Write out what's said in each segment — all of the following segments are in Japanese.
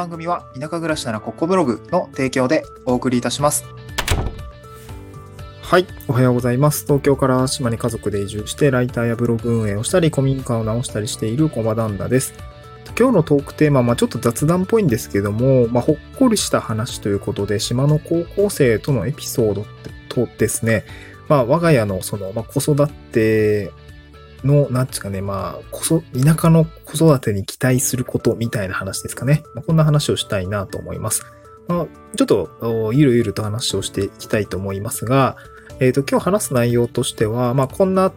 番組は田舎暮らしならここブログの提供でお送りいたします。はい。おはようございます。東京から島に家族で移住して、ライターやブログ運営をしたり、古民家を直したりしているコマダンダです。今日のトークテーマは、まあ、ちょっと雑談っぽいんですけども、まあ、ほっこりした話ということで、島の高校生とのエピソードとですね、まあ、我が家のその、まあ、子育ての、なんですかね、まあ、こそ、田舎の子育てに期待することみたいな話ですかね。まあ、こんな話をしたいなと思います。まあ、ちょっと、ゆるゆると話をしていきたいと思いますが、えっ、ー、と、今日話す内容としては、まあ、こんな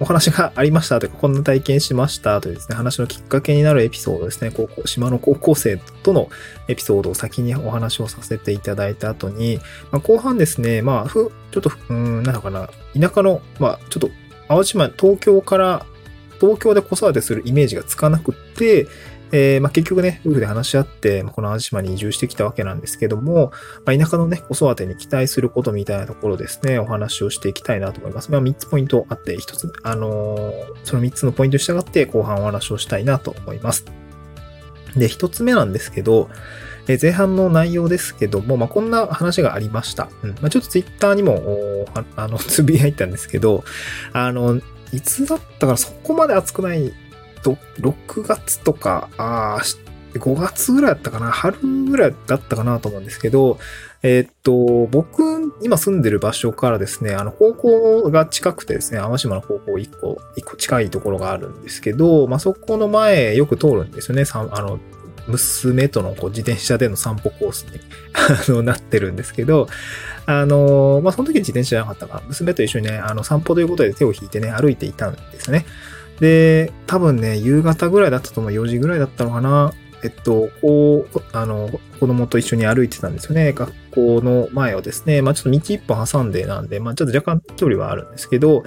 お話がありましたというか、こんな体験しましたというですね、話のきっかけになるエピソードですね、高校、島の高校生とのエピソードを先にお話をさせていただいた後に、まあ、後半ですね、まあ、ふ、ちょっと、うん、なのかな、田舎の、まあ、ちょっと、淡島、東京から、東京で子育てするイメージがつかなくって、えー、まあ、結局ね、夫婦で話し合って、この淡島に移住してきたわけなんですけども、まあ、田舎のね、子育てに期待することみたいなところですね、お話をしていきたいなと思います。まあ、3つポイントあって、1つ、あのー、その3つのポイントに従って後半お話をしたいなと思います。で、1つ目なんですけど、え前半の内容ですけども、まあ、こんな話がありました。うん。まあ、ちょっとツイッターにも、あの、つぶやいたんですけど、あの、いつだったからそこまで熱くないと、6月とか、あ5月ぐらいだったかな春ぐらいだったかなと思うんですけど、えー、っと、僕、今住んでる場所からですね、あの、高校が近くてですね、淡島の高校1個、1個近いところがあるんですけど、まあ、そこの前よく通るんですよね。あの、娘とのこう自転車での散歩コースに なってるんですけど、あの、まあ、その時自転車じゃなかったか娘と一緒にね、あの、散歩ということで手を引いてね、歩いていたんですね。で、多分ね、夕方ぐらいだったと思う、4時ぐらいだったのかな。えっと、こう、あの、子供と一緒に歩いてたんですよね。学校の前をですね。まあちょっと道一本挟んでなんで、まあちょっと若干距離はあるんですけど、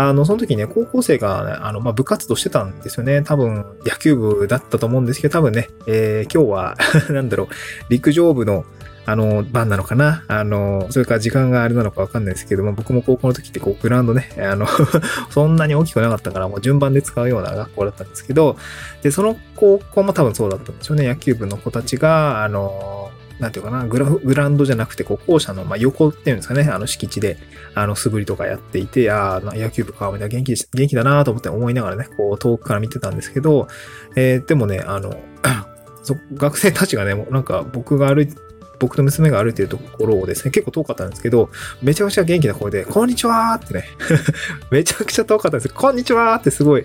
あの、その時ね、高校生が、ね、あの、まあ、部活動してたんですよね。多分、野球部だったと思うんですけど、多分ね、えー、今日は なんだろう、陸上部の、あの、番なのかなあの、それから時間があれなのかわかんないですけども、僕も高校の時ってこう、グラウンドね、あの そんなに大きくなかったから、もう順番で使うような学校だったんですけど、で、その高校も多分そうだったんでしょうね。野球部の子たちが、あの、なんていうかな、グラグランドじゃなくて、こう、校舎の、まあ、横っていうんですかね、あの、敷地で、あの、素振りとかやっていて、ああ、野球部か、みたいな、元気、元気だなと思って思いながらね、こう、遠くから見てたんですけど、えー、でもね、あの、学生たちがね、もうなんか僕が歩いて、僕と娘が歩いてるところをですね、結構遠かったんですけど、めちゃくちゃ元気な声で、こんにちはーってね めちゃくちゃ遠かったんですこんにちはーってすごい、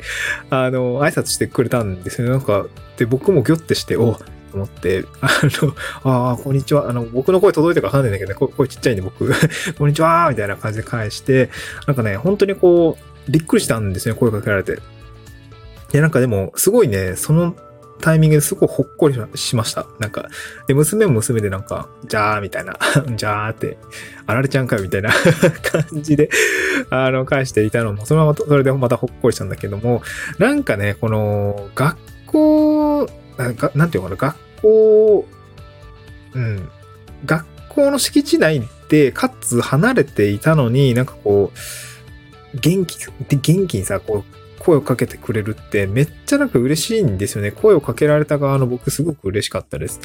あの、挨拶してくれたんですよね。なんか、で、僕もギョってして、おと思って、あの、ああ、こんにちは。あの、僕の声届いてるかわかんないんだけどね、声ちっちゃいんで僕、こんにちはみたいな感じで返して、なんかね、本当にこう、びっくりしたんですね、声かけられて。で、なんかでも、すごいね、そのタイミングですごいほっこりしました。なんか、で、娘も娘でなんか、じゃーみたいな、じゃーって、あられちゃんかよみたいな 感じで、あの、返していたのも、そのまま、それでまたほっこりしたんだけども、なんかね、この、学校、なんていうのかな、学校、うん、学校の敷地内で、かつ離れていたのに、なんかこう、元気、元気にさ、こう、声をかけてくれるってめっちゃなんか嬉しいんですよね。声をかけられた側の僕すごく嬉しかったです。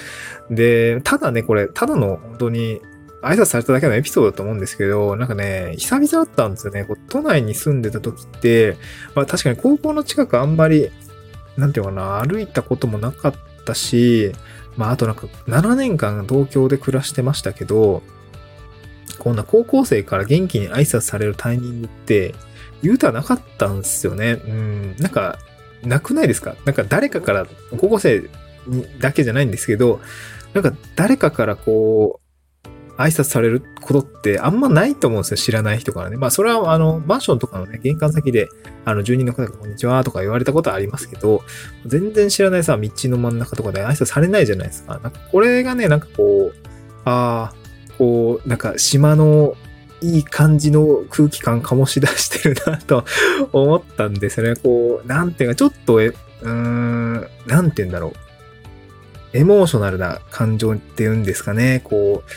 で、ただね、これ、ただの本当に挨拶されただけのエピソードだと思うんですけど、なんかね、久々だったんですよね。こう都内に住んでた時って、まあ確かに高校の近くあんまり、なんていうかな、歩いたこともなかったし、まああとなんか7年間東京で暮らしてましたけど、こんな高校生から元気に挨拶されるタイミングって、言うたらなかったんですよね。うん。なんか、なくないですか？なんか誰かから、高校生だけじゃないんですけど、なんか誰かからこう、挨拶されることってあんまないと思うんですよ。知らない人からね。まあそれはあの、マンションとかのね、玄関先で、あの、住人の方がこんにちはとか言われたことはありますけど、全然知らないさ、道の真ん中とかで挨拶されないじゃないですか。なんかこれがね、なんかこう、ああ、こう、なんか島のいい感じの空気感醸し出してるなと思ったんですよね。こう、なんていうか、ちょっとえ、うーん、なんていうんだろう。エモーショナルな感情っていうんですかね。こう、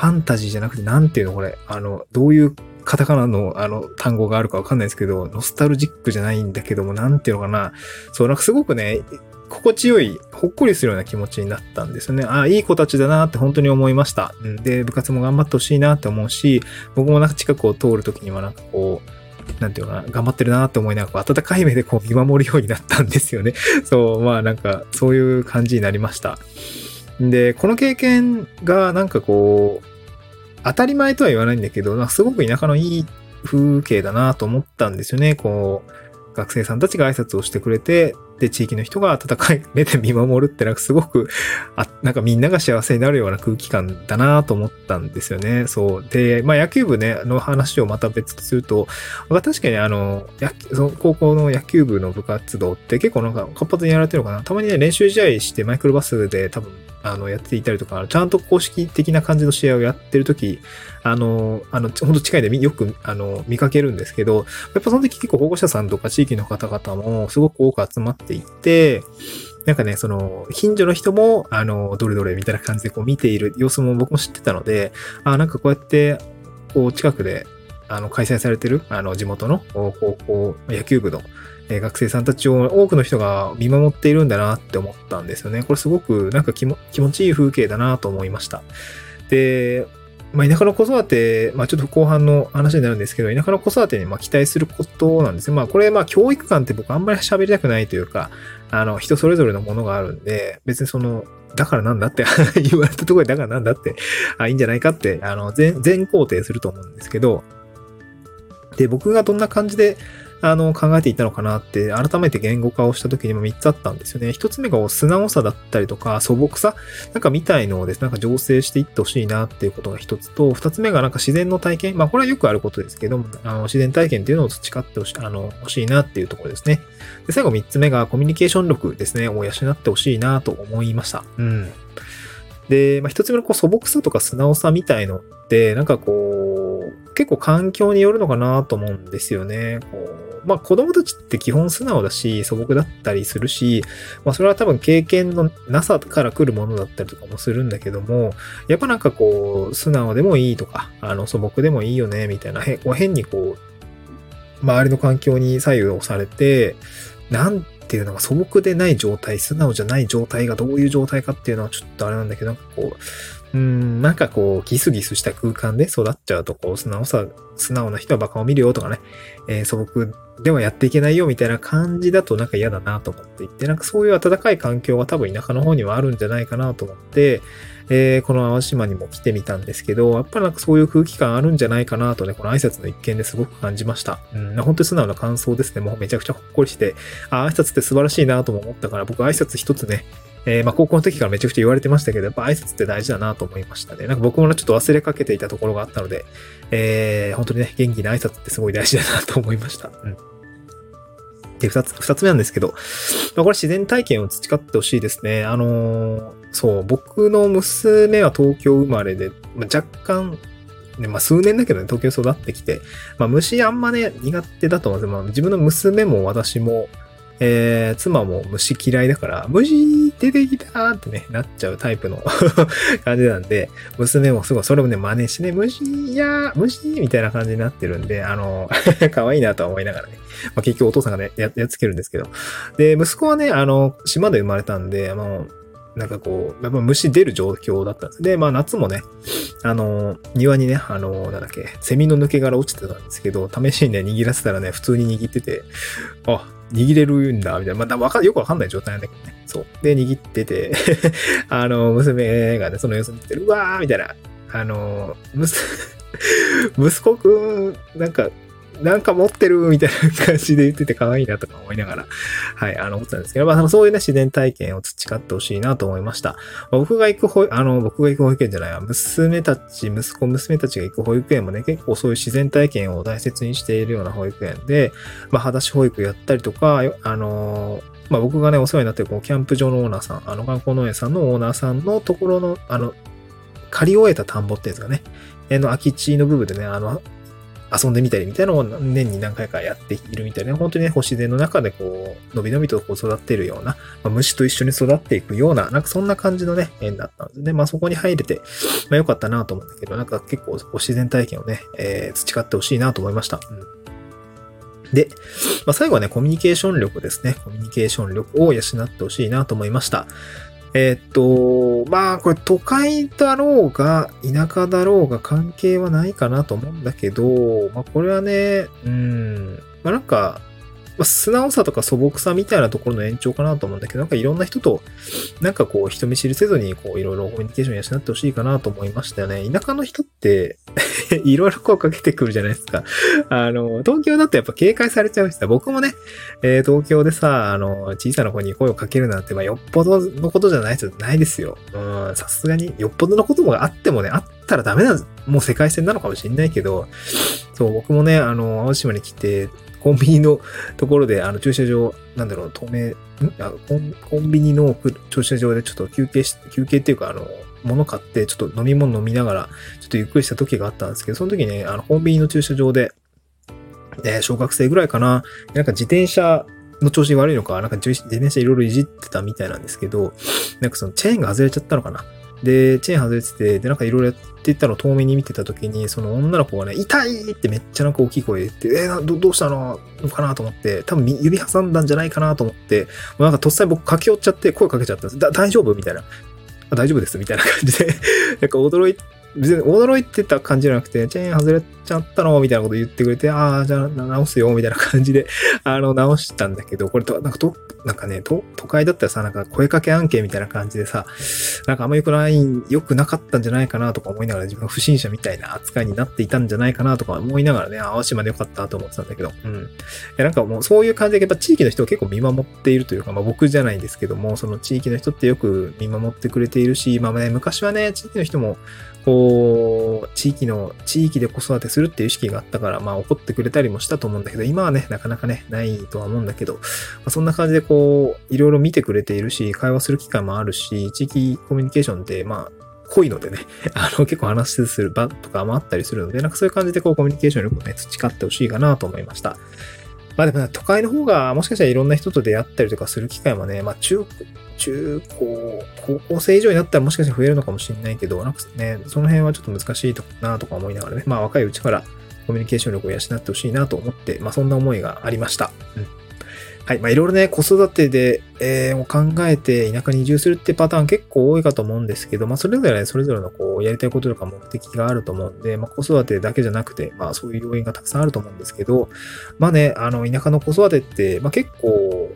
ファンタジーじゃなくて、なんていうのこれ。あの、どういうカタカナのあの単語があるかわかんないですけど、ノスタルジックじゃないんだけども、なんていうのかな。そう、なんかすごくね、心地よい、ほっこりするような気持ちになったんですよね。ああ、いい子たちだなって本当に思いました。で、部活も頑張ってほしいなって思うし、僕もなんか近くを通るときにはなんかこう、なんていうかな、頑張ってるなって思いながら、温かい目でこう見守るようになったんですよね。そう、まあなんか、そういう感じになりました。で、この経験がなんかこう、当たり前とは言わないんだけど、なんかすごく田舎のいい風景だなと思ったんですよね。こう、学生さんたちが挨拶をしてくれて、で、地域の人が温かい目で見守るってなんかすごく、あ、なんかみんなが幸せになるような空気感だなと思ったんですよね。そう。で、まあ野球部ね、の話をまた別とすると、確かにあの、野その高校の野球部の部活動って結構なんか活発にやられてるのかな。たまにね、練習試合してマイクロバスで多分、あの、やっていたりとか、ちゃんと公式的な感じの試合をやってるとき、あの、あの、ほんと近いでよく、あの、見かけるんですけど、やっぱその時結構保護者さんとか地域の方々もすごく多く集まっていて、なんかね、その、近所の人も、あの、どれどれみたいな感じでこう見ている様子も僕も知ってたので、あなんかこうやって、こう近くで、あの、開催されてる、あの、地元の高校、野球部の、学生さんたちを多くの人が見守っているんだなって思ったんですよね。これすごくなんか気も気持ちいい風景だなと思いました。で、まあ、田舎の子育て、まあ、ちょっと後半の話になるんですけど、田舎の子育てにま期待することなんですね。まあ、これ、まあ、教育観って僕あんまり喋りたくないというか、あの、人それぞれのものがあるんで、別にその、だからなんだって言われたところでだからなんだって、あ、いいんじゃないかって、あの、全、全肯定すると思うんですけど、で、僕がどんな感じで、あの、考えていたのかなって、改めて言語化をした時にも3つあったんですよね。1つ目が素直さだったりとか、素朴さ？なんかみたいのをですね、なんか醸成していってほしいなっていうことが1つと、2つ目がなんか自然の体験？まあこれはよくあることですけども、あの自然体験っていうのを培ってほしあの欲しいなっていうところですね。で、最後3つ目がコミュニケーション力ですね、を養ってほしいなと思いました。うん。で、まあ、1つ目のこう素朴さとか素直さみたいのって、なんかこう、結構環境によるのかなと思うんですよね。こうまあ子供たちって基本素直だし、素朴だったりするし、まあそれは多分経験のなさから来るものだったりとかもするんだけども、やっぱなんかこう、素直でもいいとか、あの素朴でもいいよね、みたいな、へ変にこう、周りの環境に左右をされて、なんていうのが素朴でない状態、素直じゃない状態がどういう状態かっていうのはちょっとあれなんだけど、なんかこう、うん、なんかこう、ギスギスした空間で育っちゃうと、こう、素直さ、素直な人はバカを見るよとかね、えー、素朴ではやっていけないよみたいな感じだとなんか嫌だなと思っていて、なんかそういう暖かい環境が多分田舎の方にはあるんじゃないかなと思って、えー、この淡島にも来てみたんですけど、やっぱりなんかそういう空気感あるんじゃないかなとね、この挨拶の一件ですごく感じました。うん、本当に素直な感想ですね。もうめちゃくちゃほっこりして、あ、挨拶って素晴らしいなとも思ったから、僕挨拶一つね、えー、まあ高校の時からめちゃくちゃ言われてましたけど、やっぱ挨拶って大事だなと思いましたね。なんか僕もちょっと忘れかけていたところがあったので、えー、本当にね、元気な挨拶ってすごい大事だなと思いました。うん。で、二つ、二つ目なんですけど、まあ、これ自然体験を培ってほしいですね。あのー、そう、僕の娘は東京生まれで、まあ、若干、ね、まあ数年だけどね、東京育ってきて、まあ虫あんまね、苦手だと思うんですよまあ自分の娘も私も、えー、妻も虫嫌いだから、虫出てきたってね、なっちゃうタイプの 感じなんで、娘もすごい、それもね、真似してね、虫や虫みたいな感じになってるんで、あの、可愛いなとは思いながらね、まあ、結局お父さんがね、や、やっつけるんですけど。で、息子はね、あの、島で生まれたんで、あの、なんかこう、やっぱ虫出る状況だったんです。で、まあ夏もね、あの、庭にね、あの、なんだっけ、セミの抜け殻落ちてたんですけど、試しにね、握らせたらね、普通に握ってて、あ、握れるんだ、みたいな。まだ、わか、よくわかんない状態なんだけどね。そう。で、握ってて あの、娘がね、その様子見てる、うわーみたいな。あの、息子くん、なんか、なんか持ってるみたいな感じで言ってて可愛いなとか思いながら、はい、あの、思ってたんですけど、まあ、そういうね、自然体験を培ってほしいなと思いました。まあ、僕が行く保、あの、僕が行く保育園じゃないわ、娘たち、息子、娘たちが行く保育園もね、結構そういう自然体験を大切にしているような保育園で、まあ、裸足保育やったりとか、あのまあ、僕がね、お世話になってるこうキャンプ場のオーナーさん、あの、観光農園さんのオーナーさんのところの、あの、借り終えた田んぼってやつがね、えの、空き地の部分でね、あの、遊んでみたりみたいなのを年に何回かやっているみたいな、本当にね、自然の中でこう、のびのびとこう育っているような、まあ、虫と一緒に育っていくような、なんかそんな感じのね、縁だったんですね。まあそこに入れて、まあ良かったなと思うんだけど、なんか結構こう自然体験をね、えー、培ってほしいなと思いました。うんで、まあ、最後はね、コミュニケーション力ですね。コミュニケーション力を養ってほしいなと思いました。え、っと、まあ、これ都会だろうが、田舎だろうが関係はないかなと思うんだけど、まあ、これはね、うん、まあ、なんか、まあ、素直さとか素朴さみたいなところの延長かなと思うんだけど、なんかいろんな人と、なんかこう、人見知りせずに、こう、いろいろコミュニケーション養ってほしいかなと思いましたよね。田舎の人って いろいろ声かけてくるじゃないですか。あの、東京だとやっぱ警戒されちゃうしさ、僕もね、えー、東京でさ、あの、小さな子に声をかけるなんて、まあ、よっぽどのことじゃないとないですよ。うん、さすがに、よっぽどのこともあってもね、あったらダメな、もう世界線なのかもしんないけど、そう、僕もね、あの、青島に来て、コンビニのところで、あの、駐車場、なんだろう、透明、ん？あコンコンビニの駐車場でちょっと休憩し、休憩っていうか、あの、物買って、ちょっと飲み物飲みながら、ちょっとゆっくりした時があったんですけど、その時ね、あの、コンビニの駐車場で、ね、小学生ぐらいかな、なんか自転車の調子悪いのか、なんか自転車いろいろいじってたみたいなんですけど、なんかそのチェーンが外れちゃったのかな。で、チェーン外れてて、で、なんかいろいろやっていたのを遠目に見てた時に、その女の子がね、痛いってめっちゃなんか大きい声で言って、えー、どどうしたのかなと思って、多分指挟んだんじゃないかなと思って、もうなんかとっさに僕駆け寄っちゃって声かけちゃったんです。だ大丈夫？みたいな。大丈夫です、みたいな感じで なんか驚い別に驚いてた感じじゃなくて、チェーン外れちゃったのみたいなこと言ってくれて、ああ、じゃあ直すよみたいな感じで あの、直したんだけど、これと、なんかと、なんかね、都会だったらさ、なんか声かけ案件みたいな感じでさ、なんかあんま良くない、良くなかったんじゃないかなとか思いながら、自分が不審者みたいな扱いになっていたんじゃないかなとか思いながらね、あわしまで良かったと思ってたんだけど、うん。いや、なんかもうそういう感じで、やっぱ地域の人を結構見守っているというか、まあ僕じゃないんですけども、その地域の人ってよく見守ってくれているし、まあね、昔はね、地域の人も、こう、地域の、地域で子育てするっていう意識があったから、まあ怒ってくれたりもしたと思うんだけど、今はね、なかなかね、ないとは思うんだけど、まあ、そんな感じでこう、いろいろ見てくれているし、会話する機会もあるし、地域コミュニケーションって、まあ、濃いのでね、あの、結構話する場とかもあったりするので、なんかそういう感じでこう、コミュニケーション力をね、培ってほしいかなと思いました。まあでも、都会の方がもしかしたらいろんな人と出会ったりとかする機会もね、まあ中、中高、高校生以上になったらもしかしたら増えるのかもしれないけど、なんかね、その辺はちょっと難しいとなとか思いながらね、まあ若いうちからコミュニケーション力を養ってほしいなと思って、まあそんな思いがありました。うん。はい。まあいろいろね、子育てで、えー、考えて田舎に移住するってパターン結構多いかと思うんですけど、まあそれぞれね、それぞれのこう、やりたいこととか目的があると思うんで、まあ子育てだけじゃなくて、まあそういう要因がたくさんあると思うんですけど、まあね、あの、田舎の子育てって、まあ結構、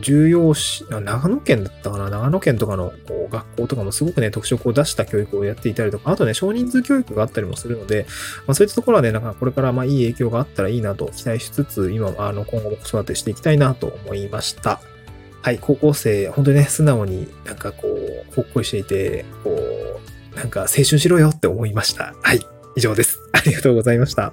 重要視、長野県だったかな？長野県とかのこう学校とかもすごくね、特色を出した教育をやっていたりとか、あとね、少人数教育があったりもするので、まあ、そういったところはね、なんかこれからまあいい影響があったらいいなと期待しつつ、今はあの今後も子育てしていきたいなと思いました。はい、高校生、本当にね、素直になんかこう、ほっこりしていて、こう、なんか青春しろよって思いました。はい、以上です。ありがとうございました。